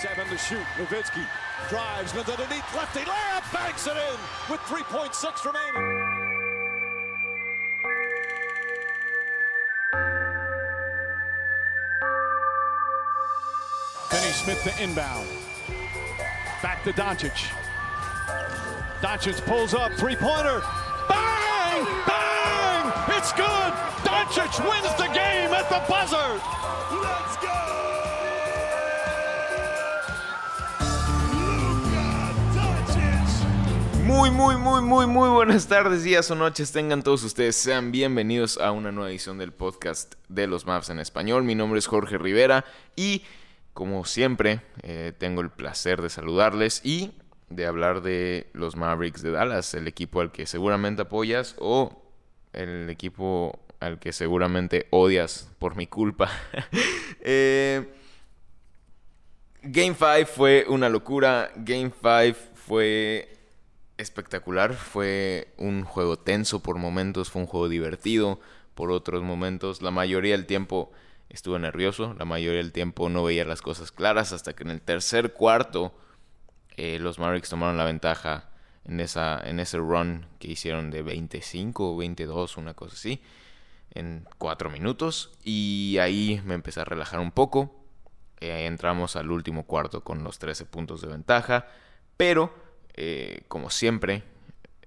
Seven to shoot. Nowitzki drives, goes underneath, lefty layup, banks it in with 3.6 remaining. Finney Smith to inbound. Back to Doncic. Doncic pulls up, three-pointer. Bang! Bang! It's good! Doncic wins the game at the buzzer! Let's go! Muy, muy, muy, muy, muy buenas tardes, días o noches. Tengan todos ustedes, sean bienvenidos a una nueva edición del podcast de los Maps en español. Mi nombre es Jorge Rivera y, como siempre, eh, tengo el placer de saludarles y de hablar de los Mavericks de Dallas, el equipo al que seguramente apoyas o el equipo al que seguramente odias por mi culpa. Eh, Game 5 fue una locura. Game 5 fue espectacular. Fue un juego tenso por momentos. Fue un juego divertido por otros momentos. La mayoría del tiempo estuve nervioso. La mayoría del tiempo no veía las cosas claras. Hasta que en el tercer cuarto eh, los Mavericks tomaron la ventaja en, esa, en ese run que hicieron de 25 o 22, una cosa así. En 4 minutos. Y ahí me empecé a relajar un poco. Eh, entramos al último cuarto con los 13 puntos de ventaja. Pero, eh, como siempre,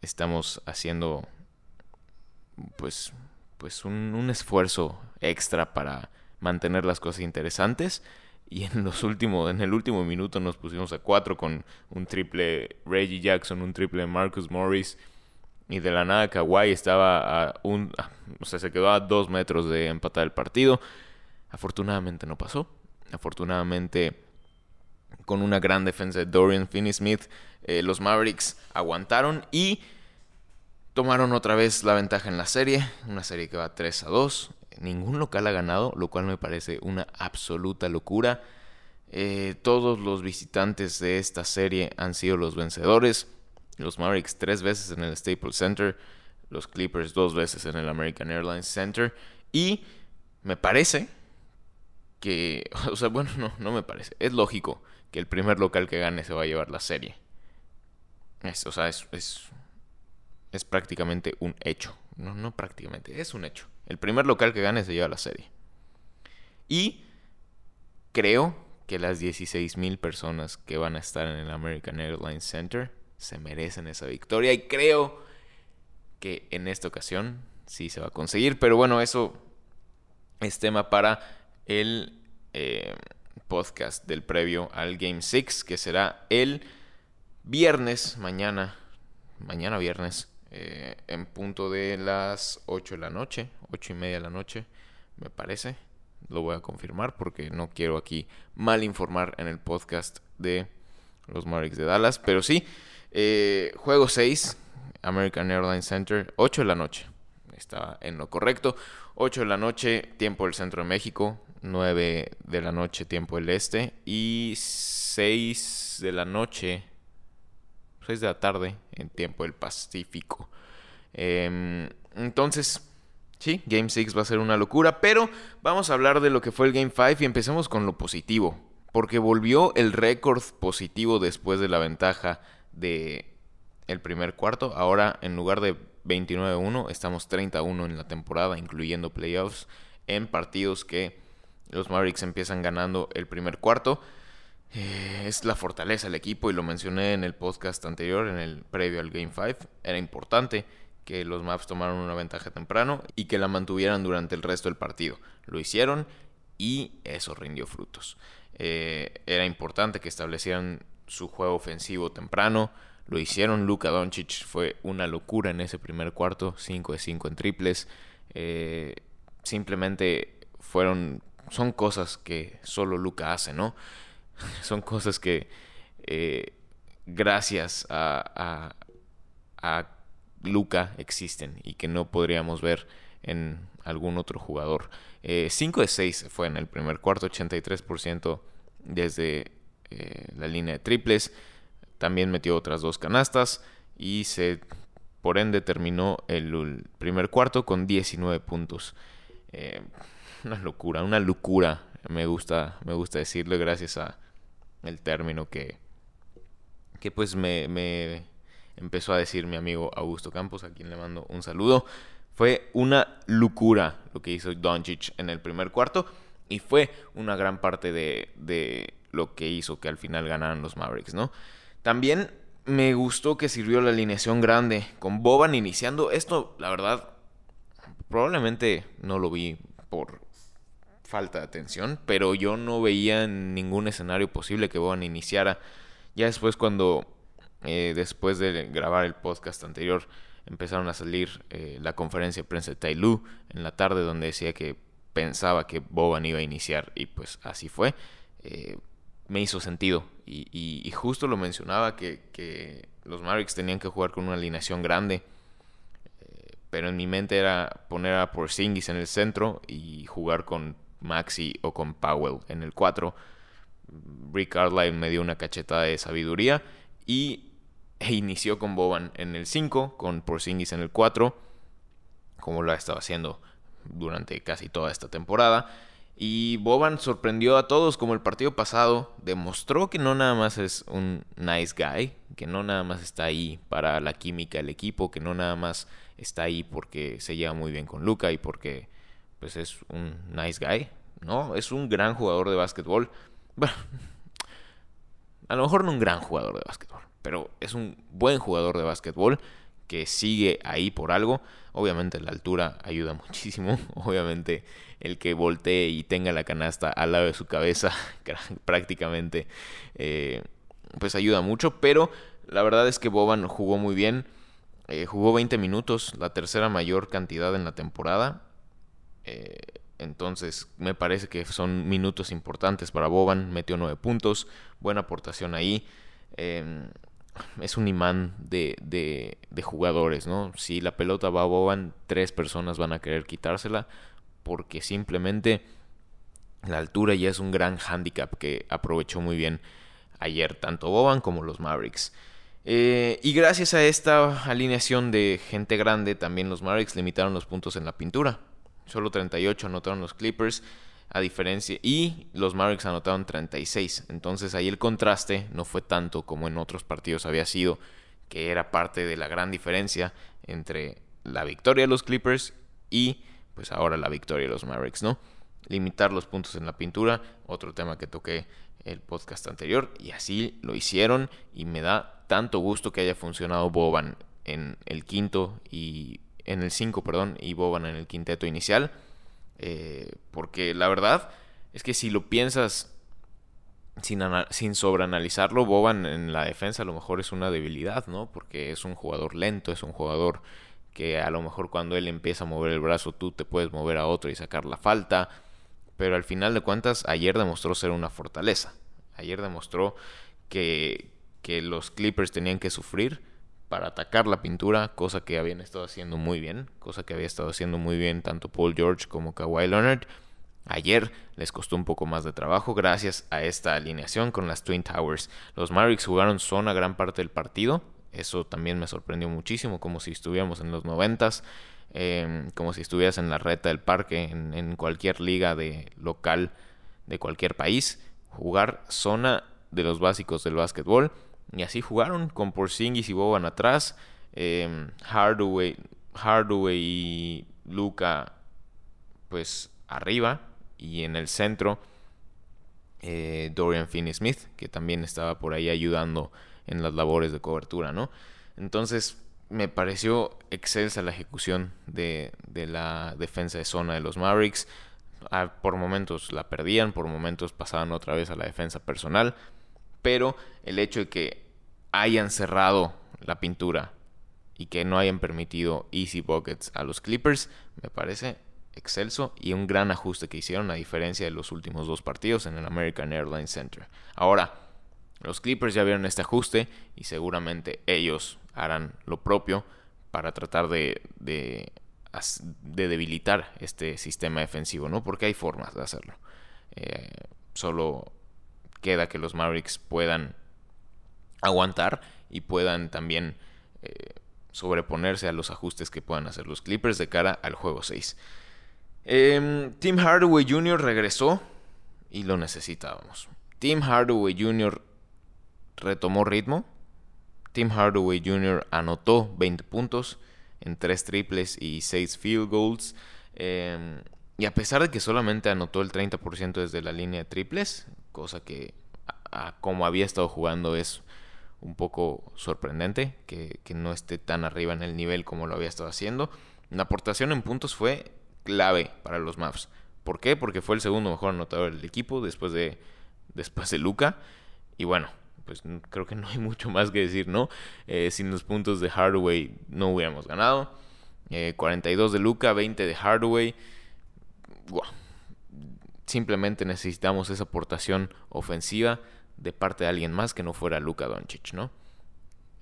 estamos haciendo pues, pues un, esfuerzo extra para mantener las cosas interesantes. Y en, los últimos, en el último minuto nos pusimos a 4 con un triple Reggie Jackson, un triple Marcus Morris. Y de la nada Kawhi estaba a un... O sea, se quedó a 2 metros de empatar el partido. Afortunadamente no pasó afortunadamente con una gran defensa de Dorian Finney-Smith, eh, los Mavericks aguantaron y tomaron otra vez la ventaja en la serie, una serie que va 3 a 2. Ningún local ha ganado, lo cual me parece una absoluta locura. Eh, todos los visitantes de esta serie han sido los vencedores. Los Mavericks tres veces en el Staples Center, los Clippers dos veces en el American Airlines Center. Y me parece que, o sea, bueno, no, no me parece. Es lógico que el primer local que gane se va a llevar la serie. Es, o sea, es, es, es prácticamente un hecho. No, no prácticamente, es un hecho. El primer local que gane se lleva la serie. Y creo que las 16.000 personas que van a estar en el American Airlines Center se merecen esa victoria. Y creo que en esta ocasión sí se va a conseguir. Pero bueno, eso es tema para el eh, podcast del previo al Game 6, que será el viernes, mañana, mañana viernes, eh, en punto de las 8 de la noche, 8 y media de la noche, me parece. Lo voy a confirmar porque no quiero aquí mal informar en el podcast de los Mavericks de Dallas. Pero sí, eh, juego 6, American Airlines Center, 8 de la noche. Está en lo correcto. 8 de la noche, tiempo del centro de México. 9 de la noche, tiempo del este. Y 6 de la noche, 6 de la tarde, en tiempo del Pacífico. Eh, entonces, sí, Game 6 va a ser una locura. Pero vamos a hablar de lo que fue el Game 5 y empecemos con lo positivo. Porque volvió el récord positivo después de la ventaja de el primer cuarto. Ahora, en lugar de 29-1, estamos 30-1 en la temporada, incluyendo playoffs, en partidos que los Mavericks empiezan ganando el primer cuarto. Eh, es la fortaleza del equipo y lo mencioné en el podcast anterior, en el previo al Game 5. Era importante que los Mavs tomaran una ventaja temprano y que la mantuvieran durante el resto del partido. Lo hicieron y eso rindió frutos. Eh, era importante que establecieran su juego ofensivo temprano. Lo hicieron. Luka Doncic fue una locura en ese primer cuarto. 5 de 5 en triples. Eh, simplemente fueron. Son cosas que solo Luka hace, ¿no? Son cosas que. Eh, gracias a, a, Luca existen y que no podríamos ver en algún otro jugador. 5 de 6 fue en el primer cuarto, 83% desde eh, la línea de triples. También metió otras dos canastas y se, por ende, terminó el, primer cuarto con 19 puntos. Eh, una locura, una locura, me gusta, me gusta decirlo, gracias a, el término que, que pues me, me empezó a decir mi amigo Augusto Campos, a quien le mando un saludo. Fue una locura lo que hizo Doncic en el primer cuarto y fue una gran parte de, de lo que hizo que al final ganaran los Mavericks, ¿no? También me gustó que sirvió la alineación grande con Boban iniciando. Esto, la verdad, probablemente no lo vi por falta de atención, pero yo no veía ningún escenario posible que Boban iniciara. Ya después cuando, eh, después de grabar el podcast anterior, empezaron a salir eh, la conferencia de prensa de Tai en la tarde donde decía que pensaba que Boban iba a iniciar y pues así fue. Eh, me hizo sentido y, justo lo mencionaba que, los Mavericks tenían que jugar con una alineación grande. pero en mi mente era poner a Porzingis en el centro y jugar con Maxi o con Powell en el 4. Rick Carlisle me dio una cachetada de sabiduría y e inició con Boban en el 5, con Porzingis en el 4, como lo ha estado haciendo durante casi toda esta temporada. Y Boban sorprendió a todos como el partido pasado, demostró que no nada más es un nice guy, que no nada más está ahí para la química del equipo, que no nada más está ahí porque se lleva muy bien con Luca y porque pues es un nice guy, ¿no? Es un gran jugador de básquetbol. Bueno, a lo mejor no un gran jugador de básquetbol, pero es un buen jugador de básquetbol que sigue ahí por algo. Obviamente la altura ayuda muchísimo. Obviamente el que voltee y tenga la canasta al lado de su cabeza prácticamente eh, pues ayuda mucho. Pero la verdad es que Boban jugó muy bien. Eh, jugó 20 minutos, la tercera mayor cantidad en la temporada. Eh, entonces me parece que son minutos importantes para Boban. Metió 9 puntos, buena aportación ahí. Em, es un imán de, de, jugadores, ¿no? Si la pelota va a Boban, tres personas van a querer quitársela porque simplemente la altura ya es un gran handicap que aprovechó muy bien ayer tanto Boban como los Mavericks. Eh, y gracias a esta alineación de gente grande, también los Mavericks limitaron los puntos en la pintura. Solo 38 anotaron los Clippers, a diferencia. Y los Mavericks anotaron 36. Entonces ahí el contraste no fue tanto como en otros partidos había sido, que era parte de la gran diferencia entre la victoria de los Clippers y pues ahora la victoria de los Mavericks, ¿no? Limitar los puntos en la pintura, otro tema que toqué el podcast anterior, y así lo hicieron y me da tanto gusto que haya funcionado Boban en el quinto y en el 5, perdón, y Boban en el quinteto inicial. Eh, porque la verdad es que si lo piensas sin, sin sobreanalizarlo, Boban en la defensa a lo mejor es una debilidad, ¿no? Porque es un jugador lento, es un jugador que a lo mejor cuando él empieza a mover el brazo tú te puedes mover a otro y sacar la falta. Pero al final de cuentas, ayer demostró ser una fortaleza. Ayer demostró que, que los Clippers tenían que sufrir para atacar la pintura, cosa que habían estado haciendo muy bien, cosa que había estado haciendo muy bien tanto Paul George como Kawhi Leonard. Ayer les costó un poco más de trabajo gracias a esta alineación con las Twin Towers. Los Mavericks jugaron zona gran parte del partido. Eso también me sorprendió muchísimo, como si estuviéramos en los noventas, em, como si estuvieras en la reta del parque, en, en cualquier liga de local de cualquier país. Jugar zona de los básicos del básquetbol y así jugaron con Porzingis y Boban atrás. Eh, Hardaway, y Luca pues arriba. Y en el centro eh, Dorian Finney-Smith, que también estaba por ahí ayudando en las labores de cobertura, ¿no? Entonces me pareció excelsa la ejecución de, de la defensa de zona de los Mavericks. Ah, por momentos la perdían, por momentos pasaban otra vez a la defensa personal. Pero el hecho de que hayan cerrado la pintura y que no hayan permitido easy buckets a los Clippers, me parece excelso y un gran ajuste que hicieron a diferencia de los últimos dos partidos en el American Airlines Center. Ahora, los Clippers ya vieron este ajuste y seguramente ellos harán lo propio para tratar de, de, debilitar este sistema defensivo, ¿no? Porque hay formas de hacerlo. Eh, solo queda que los Mavericks puedan aguantar y puedan también eh, sobreponerse a los ajustes que puedan hacer los Clippers de cara al juego 6. Em, Tim Hardaway Jr. regresó y lo necesitábamos. Tim Hardaway Jr. retomó ritmo. Tim Hardaway Jr. anotó 20 puntos en 3 triples y 6 field goals. Em, y a pesar de que solamente anotó el 30% desde la línea de triples, cosa que como había estado jugando es un poco sorprendente, que, no esté tan arriba en el nivel como lo había estado haciendo. La aportación en puntos fue clave para los Mavs. ¿Por qué? Porque fue el segundo mejor anotador del equipo después de, después de Luca. Y bueno, pues creo que no hay mucho más que decir, ¿no? Eh, sin los puntos de Hardaway no hubiéramos ganado. 42 eh, de Luca, 20 de Hardaway. Simplemente necesitamos esa aportación ofensiva de parte de alguien más que no fuera Luca Doncic, ¿no?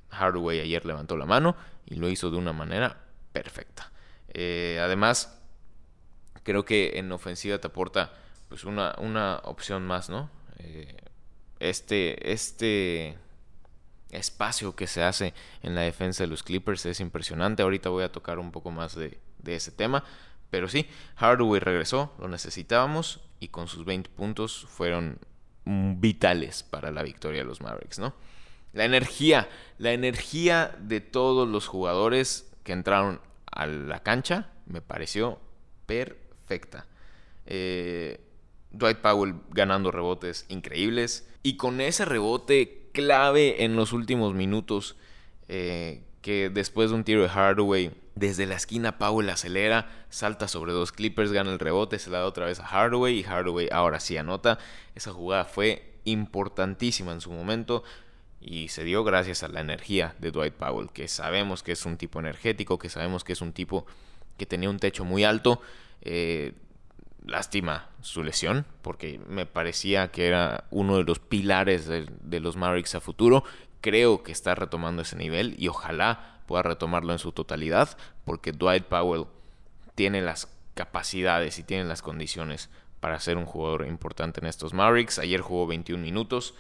Hardaway ayer levantó la mano y lo hizo de una manera perfecta. Eh, además, creo que en ofensiva te aporta pues una, una opción más, ¿no? Eh, este, este espacio que se hace en la defensa de los Clippers es impresionante. Ahorita voy a tocar un poco más de, ese tema. Pero sí, Hardaway regresó, lo necesitábamos y con sus 20 puntos fueron vitales para la victoria de los Mavericks, ¿no? La energía, la energía de todos los jugadores que entraron a la cancha me pareció perfecta. Eh, Dwight Powell ganando rebotes increíbles. Y con ese rebote clave en los últimos minutos, eh, que después de un tiro de Hardaway, desde la esquina Powell acelera, salta sobre dos Clippers, gana el rebote, se la da otra vez a Hardaway y Hardaway ahora sí anota. Esa jugada fue importantísima en su momento y se dio gracias a la energía de Dwight Powell, que sabemos que es un tipo energético, que sabemos que es un tipo que tenía un techo muy alto. Eh, lástima su lesión, porque me parecía que era uno de los pilares de, los Mavericks a futuro. Creo que está retomando ese nivel y ojalá pueda retomarlo en su totalidad, porque Dwight Powell tiene las capacidades y tiene las condiciones para ser un jugador importante en estos Mavericks. Ayer jugó 21 minutos,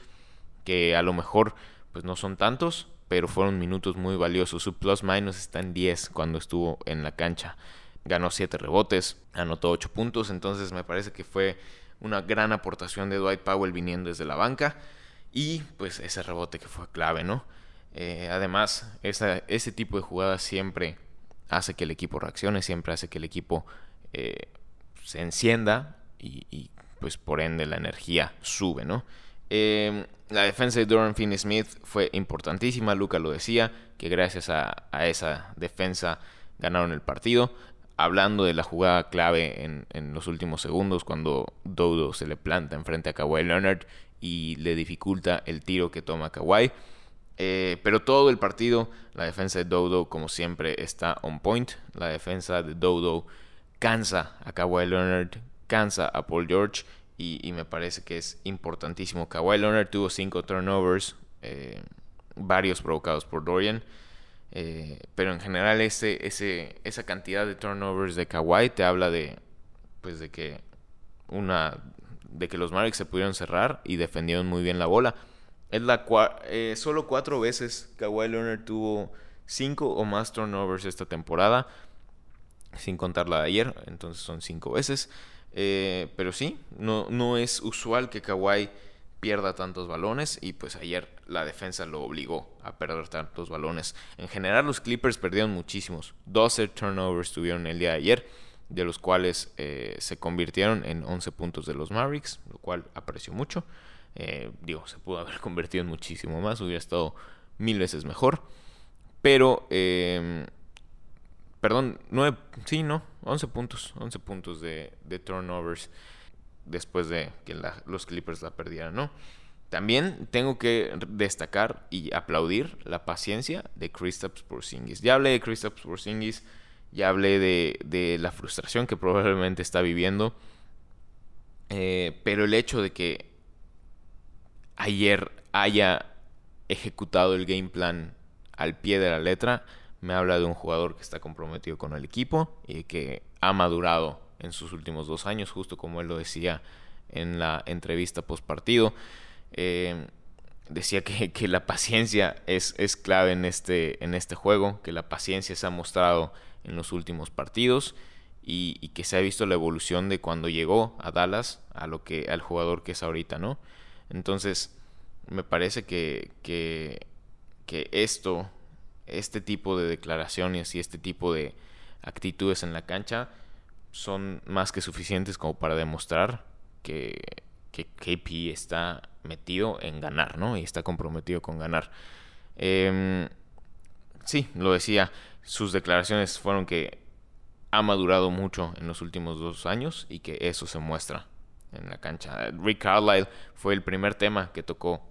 que a lo mejor pues no son tantos, pero fueron minutos muy valiosos. Su plus minus está en 10 cuando estuvo en la cancha ganó 7 rebotes, anotó 8 puntos, entonces me parece que fue una gran aportación de Dwight Powell viniendo desde la banca y pues ese rebote que fue clave, ¿no? Eh, además, ese tipo de jugadas siempre hace que el equipo reaccione, siempre hace que el equipo eh, se encienda y, pues por ende la energía sube, ¿no? Em, la defensa de Doran Finney Smith fue importantísima, Luca lo decía, que gracias a, a esa defensa ganaron el partido hablando de la jugada clave en, los últimos segundos cuando Dodo se le planta enfrente a Kawhi Leonard y le dificulta el tiro que toma Kawhi. Eh, pero todo el partido, la defensa de Dodo, como siempre, está on point. La defensa de Dodo cansa a Kawhi Leonard, cansa a Paul George y, me parece que es importantísimo. Kawhi Leonard tuvo cinco turnovers, eh, varios provocados por Dorian. Eh, pero en general esa cantidad de turnovers de Kawhi te habla de pues de que una de que los Mavericks se pudieron cerrar y defendieron muy bien la bola. Es la eh, solo cuatro veces Kawhi Leonard tuvo cinco o más turnovers esta temporada, sin contar la de ayer, entonces son cinco veces. Eh, pero sí, no, no es usual que Kawhi pierda tantos balones y pues ayer la defensa lo obligó a perder tantos balones. En general los Clippers perdieron muchísimos. 12 turnovers tuvieron el día de ayer, de los cuales eh, se convirtieron en 11 puntos de los Mavericks, lo cual aprecio mucho. Eh, digo, se pudo haber convertido en muchísimo más, hubiera estado mil veces mejor. Pero, em, perdón, 9, sí, no, 11 puntos, 11 puntos de, de turnovers después de que los Clippers la perdieran, ¿no? También tengo que destacar y aplaudir la paciencia de Kristaps Porzingis. Ya hablé de Kristaps Porzingis, ya hablé de, la frustración que probablemente está viviendo, eh, pero el hecho de que ayer haya ejecutado el game plan al pie de la letra me habla de un jugador que está comprometido con el equipo y que ha madurado en sus últimos dos años, justo como él lo decía en la entrevista post partido. Eh, decía que, la paciencia es, es, clave en este, en este juego, que la paciencia se ha mostrado en los últimos partidos y, que se ha visto la evolución de cuando llegó a Dallas a lo que al jugador que es ahorita, ¿no? Entonces, me parece que, que, que esto, este tipo de declaraciones y este tipo de actitudes en la cancha son más que suficientes como para demostrar que, que KP está metido en ganar, ¿no? Y está comprometido con ganar. Em, sí, lo decía, sus declaraciones fueron que ha madurado mucho en los últimos dos años y que eso se muestra en la cancha. Rick Carlisle fue el primer tema que tocó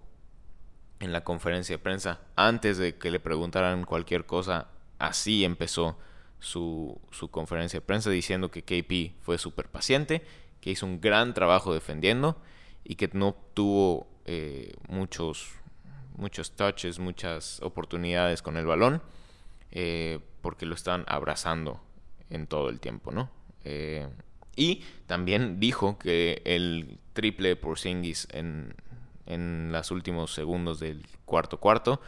en la conferencia de prensa. Antes de que le preguntaran cualquier cosa, así empezó su, su conferencia de prensa diciendo que KP fue súper paciente, que hizo un gran trabajo defendiendo y que no tuvo eh, muchos, muchos touches, muchas oportunidades con el balón, eh, porque lo están abrazando en todo el tiempo, ¿no? Eh, y también dijo que el triple por Singis en, en los últimos segundos del cuarto cuarto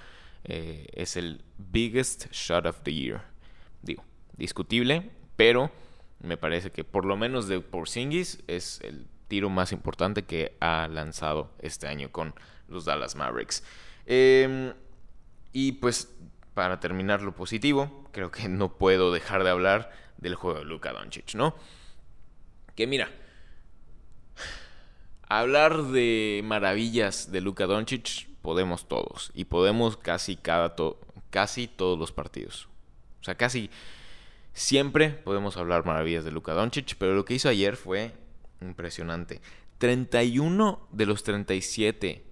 es el biggest shot of the year. Digo, discutible, pero me parece que por lo menos de Porzingis es el tiro más importante que ha lanzado este año con los Dallas Mavericks. Em, y pues para terminar lo positivo, creo que no puedo dejar de hablar del juego de Luka Doncic, ¿no? Que mira, hablar de maravillas de Luka Doncic podemos todos y podemos casi cada casi todos los partidos. O sea, casi siempre podemos hablar maravillas de Luka Doncic, pero lo que hizo ayer fue Impresionante. 31 de los 37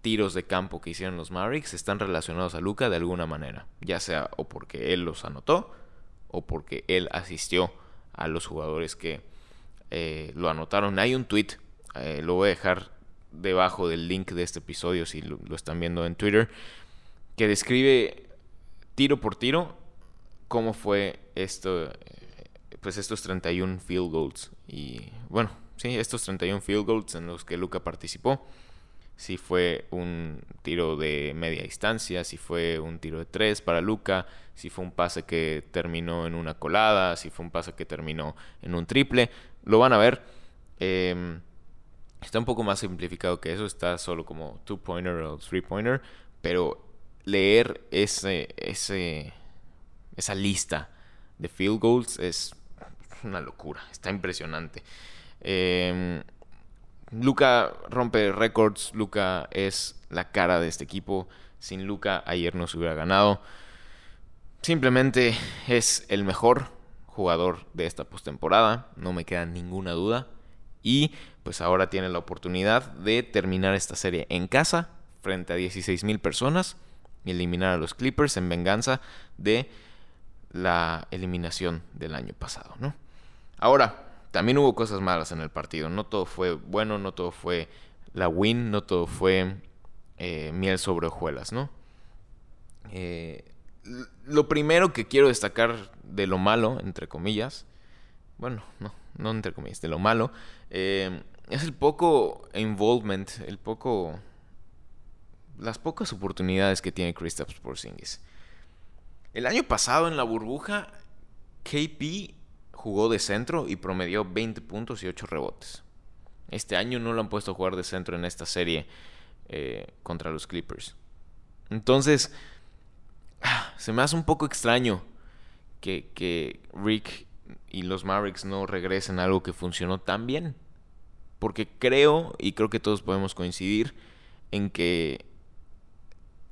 tiros de campo que hicieron los Mavericks están relacionados a Luca de alguna manera. Ya sea o porque él los anotó o porque él asistió a los jugadores que eh, lo anotaron. Hay un tweet, eh, lo voy a dejar debajo del link de este episodio si lo, están viendo en Twitter, que describe tiro por tiro cómo fue esto, eh, pues estos 31 field goals. Y bueno, sí, estos 31 field goals en los que Luca participó. Si fue un tiro de media distancia, si fue un tiro de tres para Luca, si fue un pase que terminó en una colada, si fue un pase que terminó en un triple. Lo van a ver. Em, está un poco más simplificado que eso, está solo como two-pointer o three-pointer, pero leer ese, ese, esa lista de field goals es una locura, está impresionante. Eh, Luca rompe récords, Luca es la cara de este equipo. Sin Luca ayer no se hubiera ganado. Simplemente es el mejor jugador de esta postemporada, no me queda ninguna duda. Y pues ahora tiene la oportunidad de terminar esta serie en casa frente a 16 mil personas y eliminar a los Clippers en venganza de la eliminación del año pasado, ¿no? Ahora, también hubo cosas malas en el partido. No todo fue bueno, no todo fue la win, no todo fue eh, miel sobre hojuelas, ¿no? Eh, lo primero que quiero destacar de lo malo, entre comillas, bueno, no, no entre comillas, de lo malo, eh, es el poco involvement, el poco, las pocas oportunidades que tiene Kristaps Porzingis. El año pasado en la burbuja, KP jugó de centro y promedió 20 puntos y 8 rebotes. Este año no lo han puesto a jugar de centro en esta serie eh, contra los Clippers. Entonces, ah, se me hace un poco extraño que, que Rick y los Mavericks no regresen a algo que funcionó tan bien. Porque creo, y creo que todos podemos coincidir, en que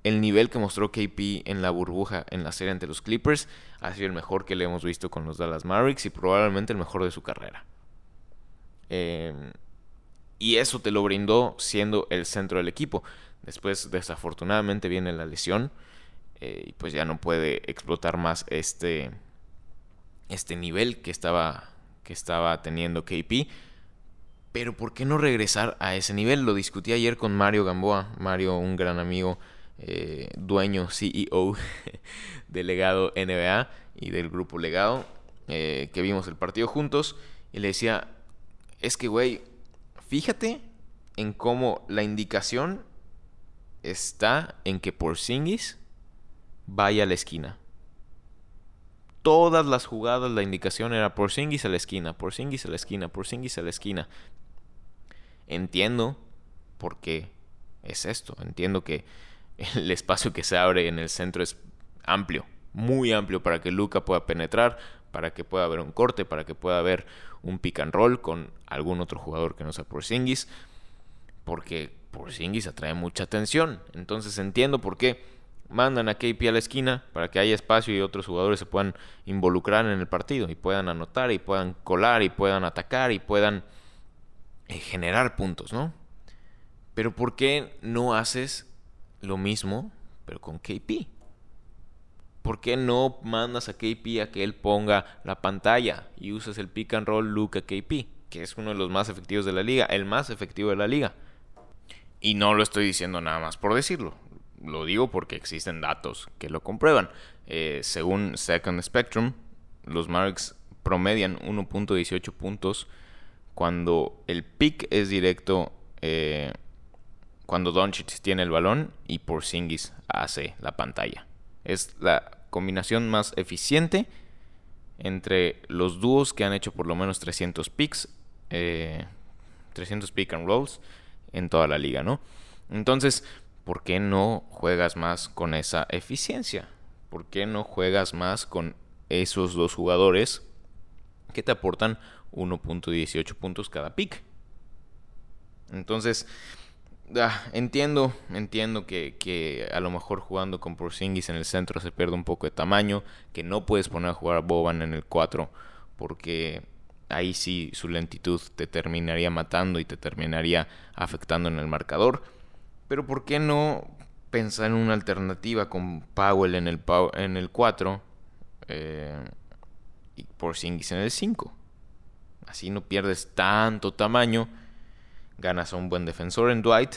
el nivel que mostró KP en la burbuja en la serie ante los Clippers ha sido el mejor que le hemos visto con los Dallas Mavericks y probablemente el mejor de su carrera. Em, y eso te lo brindó siendo el centro del equipo. Después, desafortunadamente, viene la lesión eh, y pues ya no puede explotar más este, este nivel que estaba, que estaba teniendo KP. Pero ¿por qué no regresar a ese nivel? Lo discutí ayer con Mario Gamboa. Mario, un gran amigo eh, dueño, CEO del legado NBA y del grupo legado, eh, que vimos el partido juntos, y le decía, es que, güey, fíjate en cómo la indicación está en que por Singis vaya a la esquina. Todas las jugadas la indicación era por Singis a la esquina, por Singis a la esquina, por Singis a la esquina. Entiendo por qué es esto. Entiendo que el espacio que se abre en el centro es amplio, muy amplio para que Luca pueda penetrar, para que pueda haber un corte, para que pueda haber un pick and roll con algún otro jugador que no sea Porzingis, porque Porzingis atrae mucha atención. Entonces entiendo por qué mandan a KP a la esquina para que haya espacio y otros jugadores se puedan involucrar en el partido y puedan anotar y puedan colar y puedan atacar y puedan eh, generar puntos, ¿no? Pero ¿por qué no haces lo mismo pero con KP? ¿Por qué no mandas a KP a que él ponga la pantalla y usas el pick and roll Luca KP, que es uno de los más efectivos de la liga, el más efectivo de la liga? Y no lo estoy diciendo nada más por decirlo. Lo digo porque existen datos que lo comprueban. Eh, según Second Spectrum, los Marks promedian 1.18 puntos cuando el pick es directo, eh, cuando Doncic tiene el balón y Porzingis hace la pantalla. Es la combinación más eficiente entre los dúos que han hecho por lo menos 300 picks, 300 pick and rolls en toda la liga, ¿no? Entonces, ¿por qué no juegas más con esa eficiencia? ¿Por qué no juegas más con esos dos jugadores que te aportan 1.18 puntos cada pick? Entonces, Ah, entiendo, entiendo que, a lo mejor jugando con Porzingis en el centro se pierde un poco de tamaño, que no puedes poner a jugar a Boban en el 4 porque ahí sí su lentitud te terminaría matando y te terminaría afectando en el marcador. Pero ¿por qué no pensar en una alternativa con Powell en el, en el 4 eh, y Porzingis en el 5? Así no pierdes tanto tamaño ganas a un buen defensor en Dwight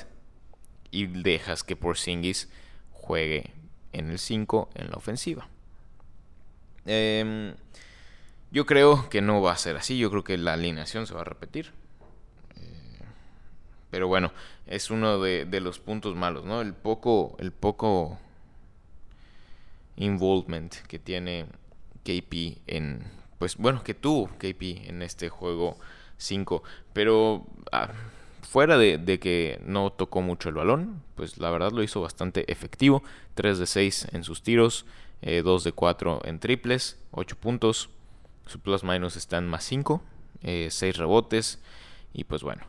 y dejas que Porzingis juegue en el 5 en la ofensiva. Em, yo creo que no va a ser así, yo creo que la alineación se va a repetir. Eh, pero bueno, es uno de, los puntos malos, ¿no? El poco, el poco involvement que tiene KP en, pues bueno, que tuvo KP en este juego 5. Pero ah, fuera de, que no tocó mucho el balón, pues la verdad lo hizo bastante efectivo. 3 de 6 en sus tiros, 2 eh, de 4 en triples, 8 puntos. Su plus minus está en más 5, 6 eh, rebotes y pues bueno,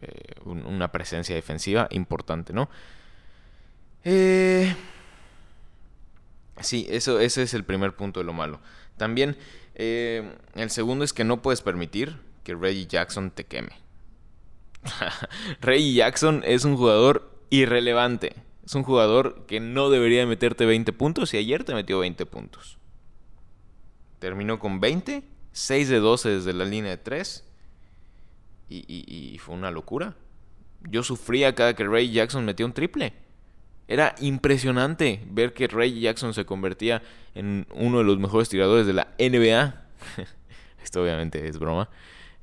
eh, una presencia defensiva importante, ¿no? sí, eso, ese es el primer punto de lo malo. También el segundo es que no puedes permitir que Reggie Jackson te queme. Reggie Jackson es un jugador irrelevante. Es un jugador que no debería meterte 20 puntos y ayer te metió 20 puntos. Terminó con 20, 6 de 12 desde la línea de 3 y, fue una locura. Yo sufría cada que Ray Jackson metía un triple. Era impresionante ver que Ray Jackson se convertía en uno de los mejores tiradores de la NBA. Esto obviamente es broma.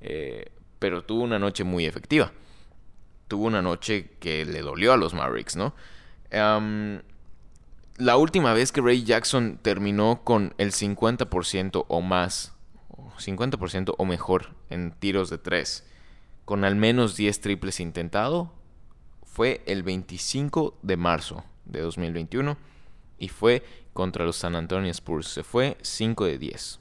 Eh, pero tuvo una noche muy efectiva. Tuvo una noche que le dolió a los Mavericks, ¿no? la última vez que Ray Jackson terminó con el 50% o más, 50% o mejor en tiros de 3, con al menos 10 triples intentado, fue el 25 de marzo de 2021 y fue contra los San Antonio Spurs. Se fue 5 de 10.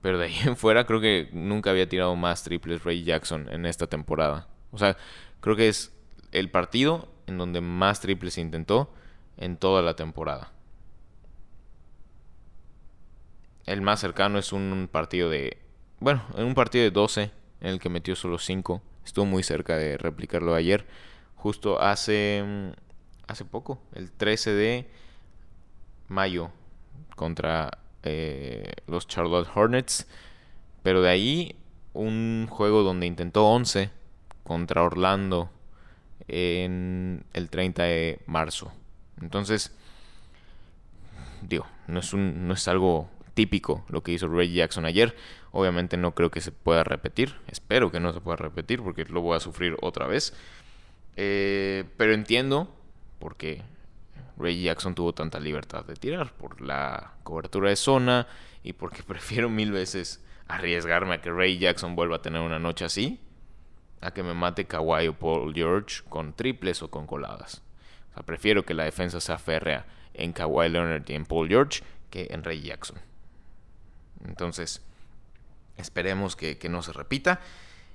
Pero de ahí en fuera creo que nunca había tirado más triples Ray Jackson en esta temporada. O sea, creo que es el partido en donde más triples intentó en toda la temporada. El más cercano es un partido de... Bueno, en un partido de 12 en el que metió solo 5. Estuvo muy cerca de replicarlo ayer. Justo hace... Hace poco, el 13 de mayo contra eh, los Charlotte Hornets. Pero de ahí un juego donde intentó 11 contra Orlando en el 30 de marzo. Entonces, digo, no es, un, no es algo típico lo que hizo Ray Jackson ayer. Obviamente no creo que se pueda repetir. Espero que no se pueda repetir porque lo voy a sufrir otra vez. Eh, pero entiendo porque Ray Jackson tuvo tanta libertad de tirar por la cobertura de zona y porque prefiero mil veces arriesgarme a que Ray Jackson vuelva a tener una noche así a que me mate Kawhi o Paul George con triples o con coladas. O sea, prefiero que la defensa sea férrea en Kawhi Leonard y en Paul George que en Ray Jackson. Entonces, esperemos que, no se repita.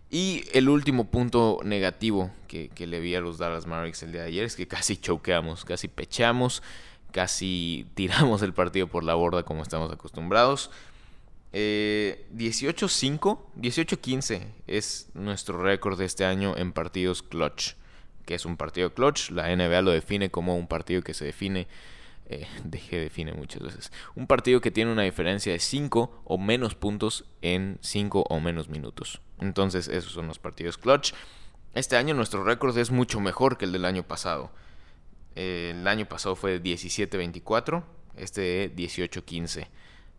Y el último punto negativo que, le vi a los Dallas Mavericks el día de ayer es que casi choqueamos, casi pechamos, casi tiramos el partido por la borda como estamos acostumbrados. 18-5, eh, 18-15 es nuestro récord de este año en partidos clutch. Que es un partido clutch. La NBA lo define como un partido que se define. Eh, dejé define muchas veces. Un partido que tiene una diferencia de 5 o menos puntos en 5 o menos minutos. Entonces, esos son los partidos clutch. Este año nuestro récord es mucho mejor que el del año pasado. El año pasado fue 17-24, este 18-15.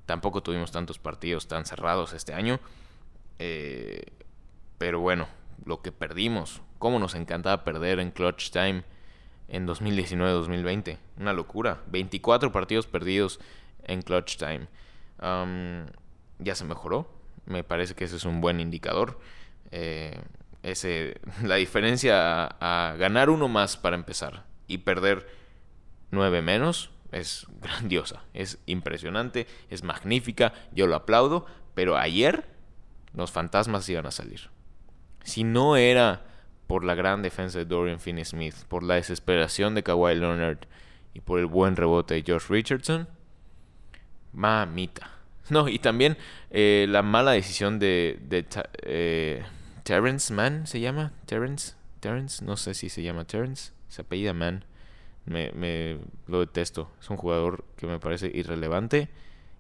Tampoco tuvimos tantos partidos tan cerrados este año. Eh, pero bueno, lo que perdimos, cómo nos encantaba perder en Clutch Time en 2019-2020. Una locura. 24 partidos perdidos en Clutch Time. ya se mejoró. Me parece que ese es un buen indicador. Eh, ese, la diferencia a, ganar uno más para empezar y perder nueve menos es grandiosa, es impresionante, es magnífica, yo lo aplaudo, pero ayer los fantasmas iban a salir. Si no era por la gran defensa de Dorian Finney-Smith, por la desesperación de Kawhi Leonard y por el buen rebote de Josh Richardson, mamita. No, y también eh, la mala decisión de, de eh, Terrence Mann, ¿se llama? Terrence, Terrence, no sé si se llama Terrence, se apellida Mann me, me lo detesto. Es un jugador que me parece irrelevante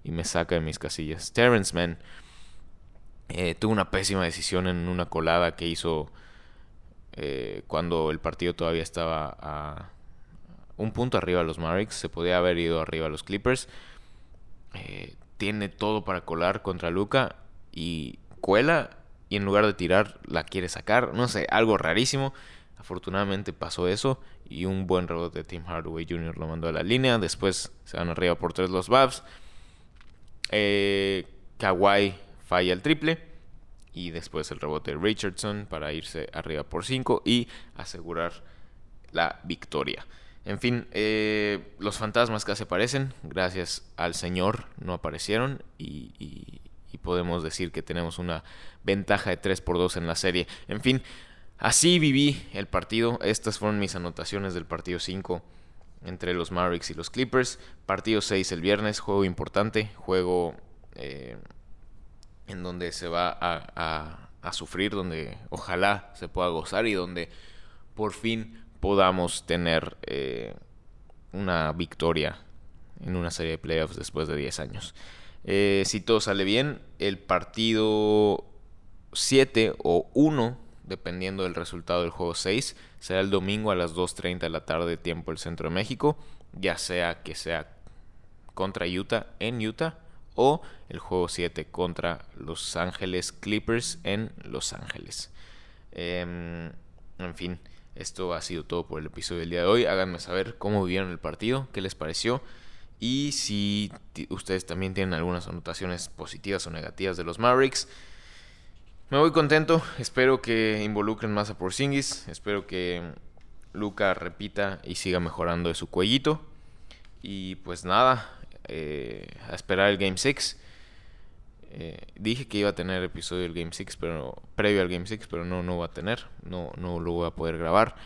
y me saca de mis casillas. Terrence Mann eh, tuvo una pésima decisión en una colada que hizo eh, cuando el partido todavía estaba a un punto arriba de los Mavericks. Se podía haber ido arriba a los Clippers. Eh, tiene todo para colar contra Luca y cuela y en lugar de tirar la quiere sacar. No sé, algo rarísimo. Afortunadamente pasó eso y un buen rebote de Tim Hardaway Jr. lo mandó a la línea. Después se van arriba por tres los Babs. Eh, Kawhi falla el triple. Y después el rebote de Richardson para irse arriba por cinco y asegurar la victoria. En fin, eh, los fantasmas casi aparecen. Gracias al Señor no aparecieron. Y, y podemos decir que tenemos una ventaja de 3 por 2 en la serie. En fin, Así viví el partido. Estas fueron mis anotaciones del partido 5 entre los Mavericks y los Clippers. Partido 6 el viernes, juego importante, juego eh, en donde se va a, sufrir, donde ojalá se pueda gozar y donde por fin podamos tener eh, una victoria en una serie de playoffs después de 10 años. Eh, si todo sale bien, el partido 7 o 1 dependiendo del resultado del juego 6. Será el domingo a las 2.30 de la tarde, tiempo del centro de México. Ya sea que sea contra Utah en Utah o el juego 7 contra Los Ángeles Clippers en Los Ángeles. Em, en fin, esto ha sido todo por el episodio del día de hoy. Háganme saber cómo vieron el partido, qué les pareció. Y si ustedes también tienen algunas anotaciones positivas o negativas de los Mavericks, me voy contento, espero que involucren más a Porzingis, espero que Luca repita y siga mejorando de su cuellito. Y pues nada, eh, a esperar el Game 6. Eh, dije que iba a tener episodio del Game 6, pero previo al Game 6, pero no, no va a tener, no, no lo voy a poder grabar.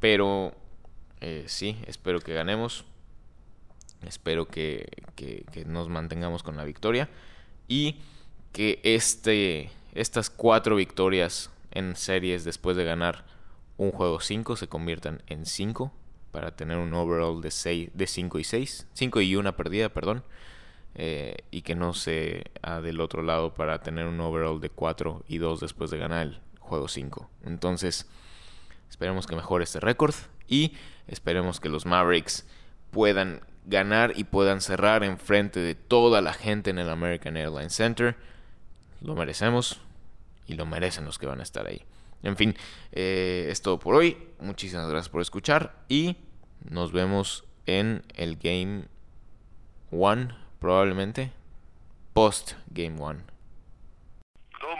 Pero eh, sí, espero que ganemos. Espero que, que nos mantengamos con la victoria. Y que este estas cuatro victorias en series después de ganar un juego 5 se conviertan en 5 para tener un overall de 6 de 5 y 6, 5 y una perdida, perdón. Eh, y que no se ha del otro lado para tener un overall de 4 y 2 después de ganar el juego 5. Entonces, esperemos que mejore este récord y esperemos que los Mavericks puedan ganar y puedan cerrar en frente de toda la gente en el American Airlines Center lo merecemos y lo merecen los que van a estar ahí. En fin, eh, es todo por hoy. Muchísimas gracias por escuchar y nos vemos en el Game 1, probablemente. Post Game 1. Go